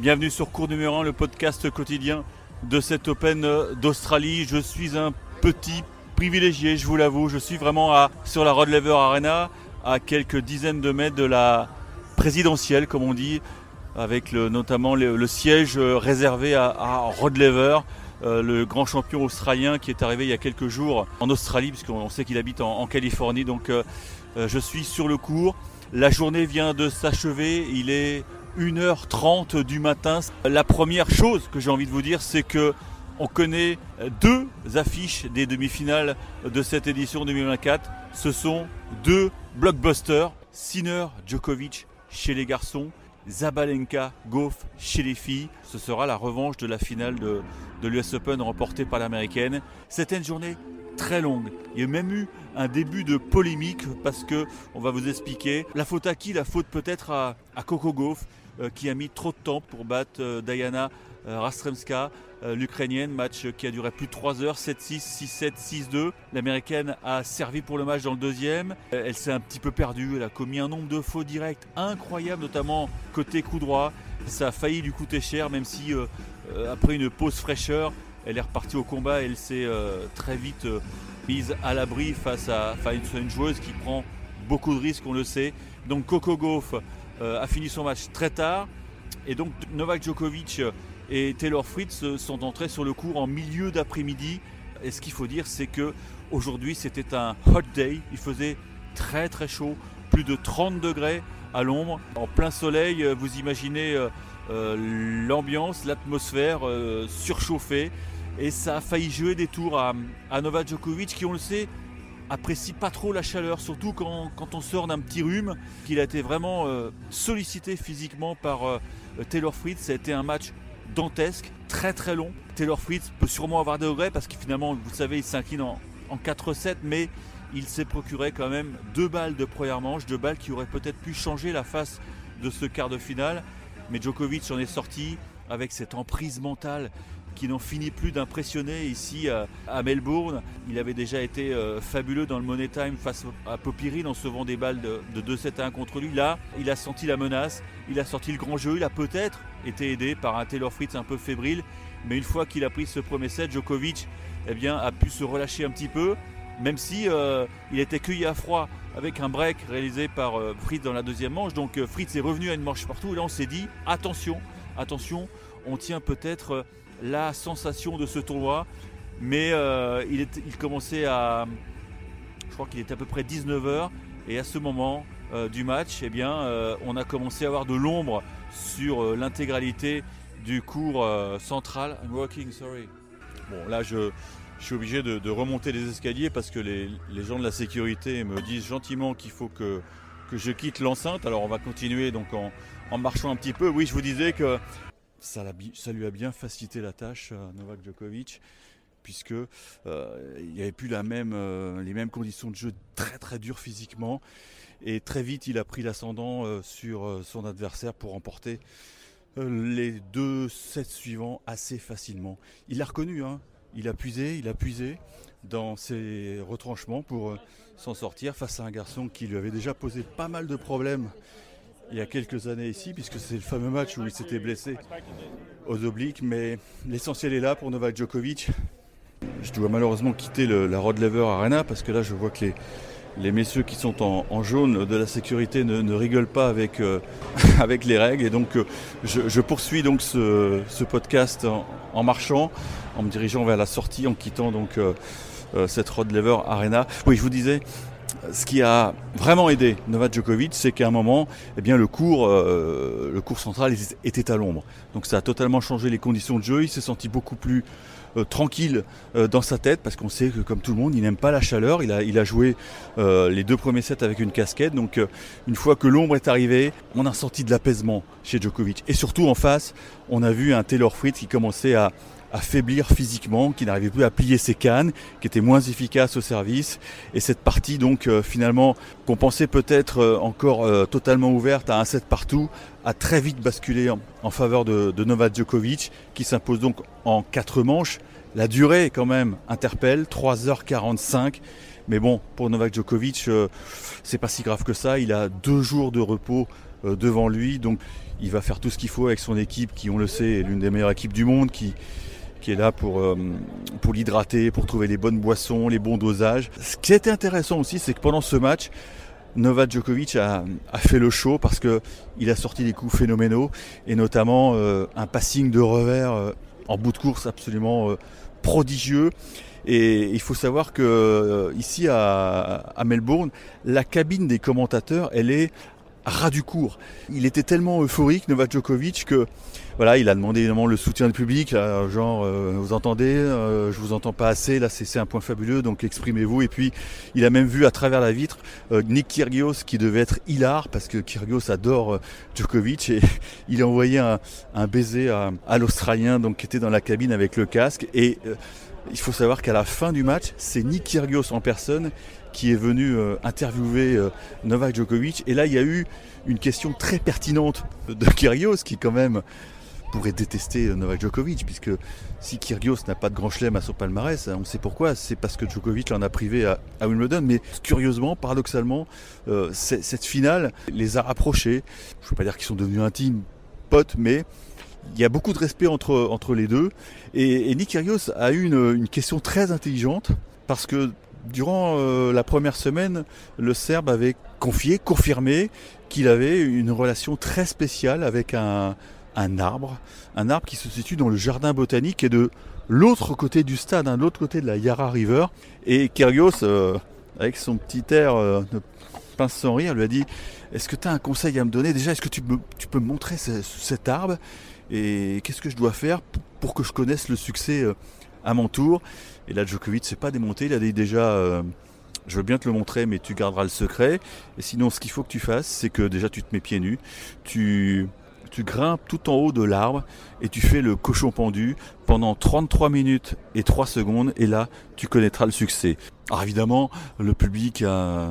Bienvenue sur Cours numéro 1, le podcast quotidien de cet Open d'Australie. Je suis un petit privilégié, je vous l'avoue. Je suis vraiment sur la Rod Lever Arena, à quelques dizaines de mètres de la présidentielle, comme on dit, avec notamment le, siège réservé à, Rod Lever. Euh, le grand champion australien qui est arrivé il y a quelques jours en Australie, puisqu'on sait qu'il habite en, Californie. Donc euh, euh, je suis sur le cours. La journée vient de s'achever. Il est 1h30 du matin. La première chose que j'ai envie de vous dire, c'est que on connaît deux affiches des demi-finales de cette édition 2024. Ce sont deux blockbusters. Sinner Djokovic chez les garçons, Zabalenka Goff chez les filles. Ce sera la revanche de la finale de, de l'US Open remportée par l'américaine. C'était une journée très longue. Il y a même eu un début de polémique parce que on va vous expliquer la faute à qui? La faute peut-être à, Coco Gauff qui a mis trop de temps pour battre euh, Diana euh, Rastremska, l'Ukrainienne, match qui a duré plus de 3 heures, 7-6, 6-7, 6-2. L'Américaine a servi pour le match dans le deuxième. Elle s'est un petit peu perdue, elle a commis un nombre de faux directs incroyables, notamment côté coup droit. Ça a failli lui coûter cher, même si après une pause fraîcheur, elle est repartie au combat. Elle s'est euh, très vite euh, mise à l'abri face à, une, joueuse qui prend beaucoup de risques, on le sait. Donc Coco Gauff euh, a fini son match très tard. Et donc Novak Djokovic et Taylor Fritz sont entrés sur le cours en milieu d'après-midi. Et ce qu'il faut dire, c'est que aujourd'hui c'était un hot day. Il faisait très très chaud, plus de 30 degrés à l'ombre, en plein soleil. Vous imaginez l'ambiance, l'atmosphère surchauffée. Et ça a failli jouer des tours à, Novak Djokovic qui, on le sait, apprécie pas trop la chaleur, surtout quand, on sort d'un petit rhume, qu'il a été vraiment euh, sollicité physiquement par euh, Taylor Fritz. Ça a été un match dantesque, très très long. Taylor Fritz peut sûrement avoir des regrets parce que finalement, vous savez, il s'incline en, 4-7, mais il s'est procuré quand même deux balles de première manche, deux balles qui auraient peut-être pu changer la face de ce quart de finale. Mais Djokovic en est sorti avec cette emprise mentale qui n'en finit plus d'impressionner ici à, Melbourne. Il avait déjà été euh, fabuleux dans le Money Time face à Popirine en sauvant des balles de, 2-7 à 1 contre lui. Là, il a senti la menace, il a sorti le grand jeu, il a peut-être été aidé par un Taylor Fritz un peu fébrile. Mais une fois qu'il a pris ce premier set, Djokovic eh bien, a pu se relâcher un petit peu, même si euh, il était cueilli à froid avec un break réalisé par euh, Fritz dans la deuxième manche. Donc Fritz est revenu à une manche partout. Et là, on s'est dit attention, attention, on tient peut-être la sensation de ce tournoi. Mais euh, il, commençait à. Je crois qu'il était à peu près 19h. Et à ce moment euh, du match, eh bien, euh, on a commencé à avoir de l'ombre sur l'intégralité du cours central. I'm working, sorry. Bon, là, je, suis obligé de, remonter les escaliers parce que les, gens de la sécurité me disent gentiment qu'il faut que, que je quitte l'enceinte. Alors, on va continuer donc en marchant un petit peu. Oui, je vous disais que ça, lui a bien facilité la tâche à Novak Djokovic puisque euh, il n'y avait plus euh, les mêmes conditions de jeu très très dures physiquement et très vite il a pris l'ascendant euh, sur son adversaire pour remporter les deux sets suivants assez facilement. Il l'a reconnu, hein. il a puisé, il a puisé dans ses retranchements pour s'en sortir face à un garçon qui lui avait déjà posé pas mal de problèmes il y a quelques années ici, puisque c'est le fameux match où il s'était blessé aux obliques. Mais l'essentiel est là pour Novak Djokovic. Je dois malheureusement quitter la Rod Lever Arena parce que là, je vois que les, messieurs qui sont en, jaune de la sécurité ne, rigolent pas avec, euh, avec les règles. Et donc, euh, je, poursuis donc ce, podcast en, marchant, en me dirigeant vers la sortie, en quittant donc euh, cette Rod Lever Arena. Oui, je vous disais, ce qui a vraiment aidé Novak Djokovic, c'est qu'à un moment, eh bien, le cours, euh, le cours central était à l'ombre. Donc ça a totalement changé les conditions de jeu. Il s'est senti beaucoup plus euh, tranquille euh, dans sa tête parce qu'on sait que comme tout le monde, il n'aime pas la chaleur. Il a, il a joué les deux premiers sets avec une casquette. Donc une fois que l'ombre est arrivée, on a senti de l'apaisement chez Djokovic. Et surtout en face, on a vu un Taylor Fritz qui commençait à, affaiblir physiquement, qui n'arrivait plus à plier ses cannes, qui était moins efficace au service. Et cette partie donc euh, finalement qu'on pensait peut-être euh, encore euh, totalement ouverte à un set partout, a très vite basculé en, faveur de, Novak Djokovic, qui s'impose donc en quatre manches. La durée quand même interpelle, 3h45. Mais bon, pour Novak Djokovic, c'est pas si grave que ça. Il a deux jours de repos devant lui. Donc il va faire tout ce qu'il faut avec son équipe qui, on le sait, est l'une des meilleures équipes du monde, qui, qui est là pour, pour l'hydrater, pour trouver les bonnes boissons, les bons dosages. Ce qui était intéressant aussi, c'est que pendant ce match, Novak Djokovic a, fait le show parce que il a sorti des coups phénoménaux et notamment euh, un passing de revers euh, en bout de course absolument euh, prodigieux. Et il faut savoir que ici à, à, Melbourne, la cabine des commentateurs, elle est ras du cours. Il était tellement euphorique, Novak Djokovic, que voilà, il a demandé évidemment le soutien du public, genre euh, vous entendez, euh, je vous entends pas assez, là c'est un point fabuleux, donc exprimez-vous. Et puis il a même vu à travers la vitre euh, Nick Kyrgios qui devait être hilar parce que Kyrgios adore Djokovic et il a envoyé un, baiser à, à l'Australien donc qui était dans la cabine avec le casque et il faut savoir qu'à la fin du match, c'est Nick Kyrgios en personne qui est venu euh, interviewer euh, Novak Djokovic. Et là, il y a eu une question très pertinente de Kyrgios, qui quand même pourrait détester euh, Novak Djokovic, puisque si Kyrgios n'a pas de grand chelem à son palmarès, on sait pourquoi, c'est parce que Djokovic l'en a privé à, Wimbledon. Mais curieusement, paradoxalement, cette finale les a rapprochés. Je ne veux pas dire qu'ils sont devenus intimes, potes, mais il y a beaucoup de respect entre, entre les deux. Et, Nick Kyrgios a eu une, question très intelligente, parce que Durant euh, la première semaine, le Serbe avait confié, confirmé qu'il avait une relation très spéciale avec un, arbre, un arbre qui se situe dans le jardin botanique et de l'autre côté du stade, hein, de l'autre côté de la Yara River. Et Kyrgios, euh, avec son petit air euh, de pince sans rire, lui a dit Est-ce que tu as un conseil à me donner? Déjà, est-ce que tu, peux me montrer cet arbre? Et qu'est-ce que je dois faire pour que je connaisse le succès à mon tour? Et là, Djokovic s'est pas démonté. Il a dit déjà, euh, je veux bien te le montrer, mais tu garderas le secret. Et sinon, ce qu'il faut que tu fasses, c'est que déjà tu te mets pieds nus, tu, tu grimpes tout en haut de l'arbre et tu fais le cochon pendu pendant 33 minutes et 3 secondes. Et là, tu connaîtras le succès. Alors évidemment, le public a,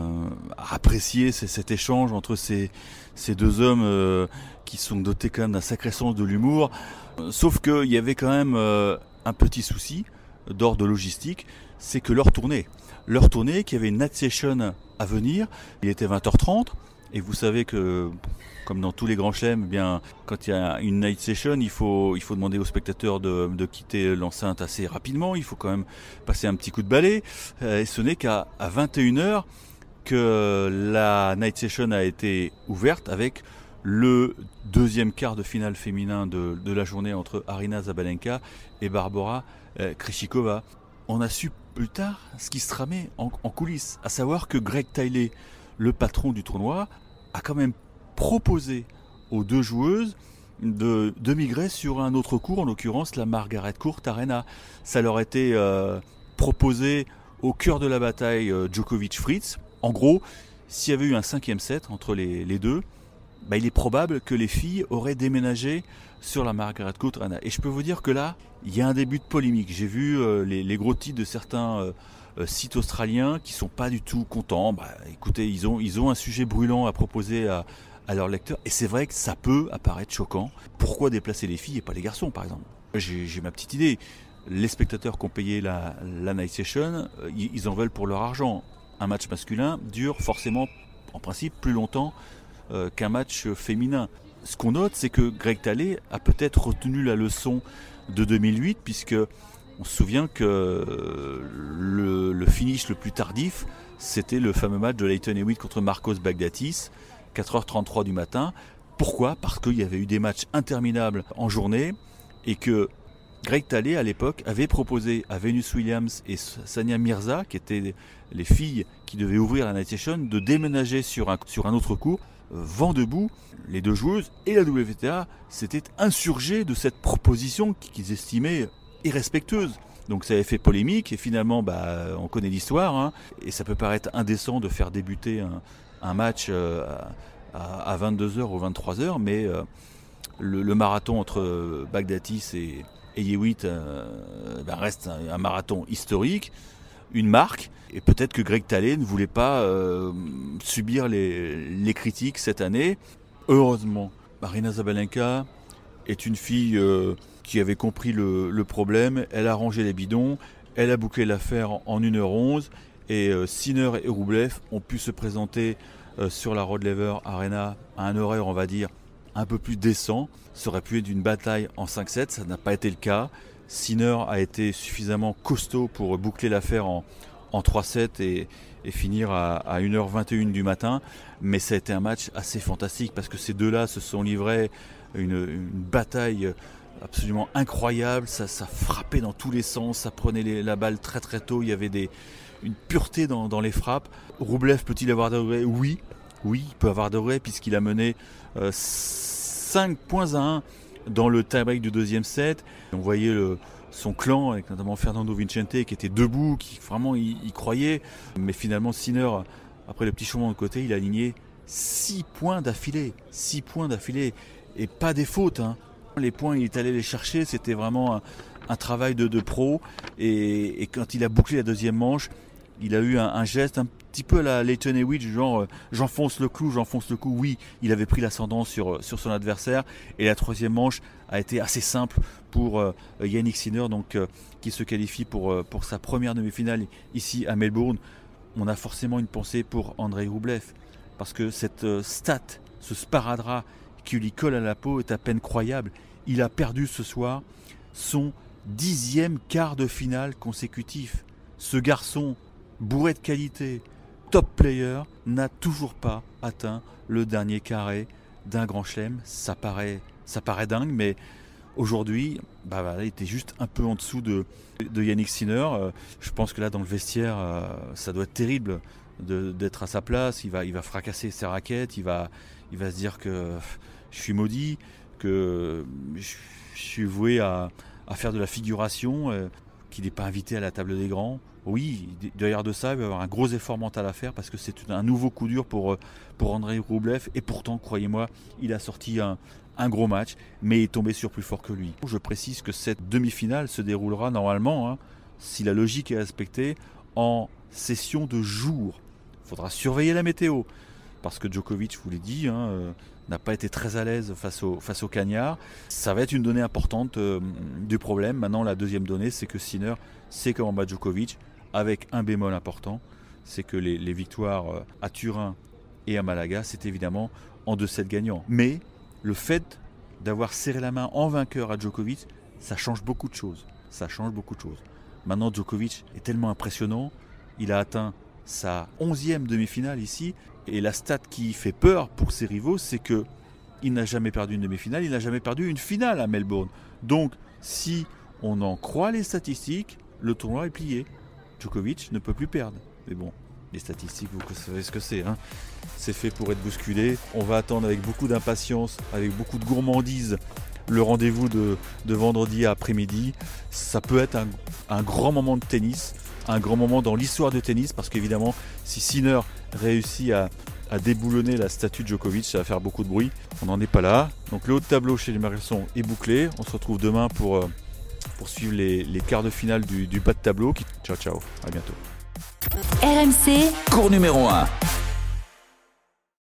apprécié cet échange entre ces, deux hommes euh, qui sont dotés quand même d'un sacré sens de l'humour. Sauf qu'il y avait quand même euh, un petit souci d'ordre logistique, c'est que leur tournée, leur tournée, qui avait une night session à venir, il était 20h30, et vous savez que, comme dans tous les grands chelems, eh bien, quand il y a une night session, il faut, il faut demander aux spectateurs de, de quitter l'enceinte assez rapidement, il faut quand même passer un petit coup de balai, euh, et ce n'est qu'à 21h que la night session a été ouverte avec le deuxième quart de finale féminin de, la journée entre Arina Zabalenka et Barbara euh, Krishikova. On a su plus tard ce qui se tramait en, coulisses, à savoir que Greg Tiley, le patron du tournoi, a quand même proposé aux deux joueuses de, migrer sur un autre cours, en l'occurrence la Margaret Court Arena. Ça leur était euh, proposé au cœur de la bataille euh, Djokovic-Fritz. En gros, s'il y avait eu un cinquième set entre les deux, bah, il est probable que les filles auraient déménagé sur la Margaret Court Arena. Et je peux vous dire que là, il y a un début de polémique. J'ai vu euh, les, gros titres de certains sites australiens qui sont pas du tout contents. Bah, écoutez, ils ont, ils ont un sujet brûlant à proposer à, leurs lecteurs. Et c'est vrai que ça peut apparaître choquant. Pourquoi déplacer les filles et pas les garçons, par exemple? J'ai ma petite idée. Les spectateurs qui ont payé la, la night session, ils en veulent pour leur argent. Un match masculin dure forcément, en principe, plus longtemps euh, qu'un match féminin. Ce qu'on note, c'est que Greg Talley a peut-être retenu la leçon de 2008, puisque on se souvient que le, finish le plus tardif, c'était le fameux match de Leighton Hewitt contre Marcos Bagdatis, 4h33 du matin. Pourquoi? Parce qu'il y avait eu des matchs interminables en journée et que Greg Talley, à l'époque, avait proposé à Venus Williams et Sania Mirza, qui étaient les filles qui devaient ouvrir la Night Session, de déménager sur un, sur un autre cours vent debout, les deux joueuses et la WTA s'étaient insurgées de cette proposition qu'ils estimaient irrespectueuse. Donc ça avait fait polémique et finalement bah, on connaît l'histoire hein. et ça peut paraître indécent de faire débuter un, match euh, à, 22h ou 23h mais euh, le, marathon entre Bagdatis et, et euh, bah, reste un, marathon historique une marque. Et peut-être que Greg Talley ne voulait pas subir les, critiques cette année. Heureusement, Marina Zabalenka est une fille euh, qui avait compris le, problème. Elle a rangé les bidons. Elle a bouclé l'affaire en 1h11. Et euh, Sinner et Roublev ont pu se présenter euh, sur la Rod Lever Arena à un horaire, on va dire, un peu plus décent. Ça aurait pu être une bataille en 5-7, ça n'a pas été le cas. Sinner a été suffisamment costaud pour boucler l'affaire en, en 3-7 et, finir à, 1h21 du matin. Mais ça a été un match assez fantastique parce que ces deux-là se sont livrés une, bataille absolument incroyable. Ça, frappait dans tous les sens, ça prenait la balle très très tôt. Il y avait une pureté dans, les frappes. Roublev peut-il avoir de Oui, oui, il peut avoir de puisqu'il a mené 5 euh, points à 1 dans le tie-break du deuxième set. On voyait son clan, avec notamment Fernando Vincente, qui était debout, qui vraiment y, croyait. Mais finalement, Sinner, après le petit changement de côté, il a aligné 6 points d'affilée. 6 points d'affilée. Et pas des fautes. Hein. Les points, il est allé les chercher. C'était vraiment un, travail de, pro. Et, quand il a bouclé la deuxième manche, il a eu un, geste un petit peu à la Leighton Hewitt, genre euh, j'enfonce le clou, j'enfonce le clou. Oui, il avait pris l'ascendant sur, euh, sur son adversaire. Et la troisième manche a été assez simple pour euh, Yannick Sinner, donc, qui se qualifie pour, pour sa première demi-finale ici à Melbourne. On a forcément une pensée pour Andrei Roublev, parce que cette stat, ce sparadrap qui lui colle à la peau est à peine croyable. Il a perdu ce soir son dixième quart de finale consécutif. Ce garçon bourré de qualité, top player, n'a toujours pas atteint le dernier carré d'un grand chelem. Ça paraît, ça paraît dingue, mais aujourd'hui, bah, il était juste un peu en dessous de, Yannick Sinner. Euh, je pense que là, dans le vestiaire, euh, ça doit être terrible d'être à sa place. Il va, il va fracasser ses raquettes, il va, il va se dire que je suis maudit, que je, suis voué à, faire de la figuration, euh, qu'il n'est pas invité à la table des grands oui, derrière de ça, il va y avoir un gros effort mental à faire parce que c'est un nouveau coup dur pour, euh, Andrei Roublev. Et pourtant, croyez-moi, il a sorti un, gros match, mais il est tombé sur plus fort que lui. Je précise que cette demi-finale se déroulera normalement, hein, si la logique est respectée, en session de jour. Il faudra surveiller la météo parce que Djokovic, je vous l'ai dit, hein, euh, n'a pas été très à l'aise face au, face au cagnard. Ça va être une donnée importante euh, du problème. Maintenant, la deuxième donnée, c'est que Sinner sait comment battre Djokovic avec un bémol important, c'est que les, victoires euh, à Turin et à Malaga, c'est évidemment en 2-7 gagnants. Mais le fait d'avoir serré la main en vainqueur à Djokovic, ça change beaucoup de choses. Ça change beaucoup de choses. Maintenant, Djokovic est tellement impressionnant. Il a atteint sa 11e demi-finale ici. Et la stat qui fait peur pour ses rivaux, c'est que il n'a jamais perdu une demi-finale, il n'a jamais perdu une finale à Melbourne. Donc, si on en croit les statistiques, le tournoi est plié. Djokovic ne peut plus perdre. Mais bon, les statistiques, vous savez ce que c'est. Hein. c'est fait pour être bousculé. On va attendre avec beaucoup d'impatience, avec beaucoup de gourmandise, le rendez-vous de, vendredi après-midi. Ça peut être un, grand moment de tennis, un grand moment dans l'histoire du tennis, parce qu'évidemment, si Sinner réussit à, déboulonner la statue de Djokovic, ça va faire beaucoup de bruit. On n'en est pas là. Donc le haut de tableau chez les Marissons est bouclé. On se retrouve demain pour... Euh, pour suivre les, quarts de finale du, du bas de tableau. Ciao ciao, à bientôt. RMC, cours numéro 1.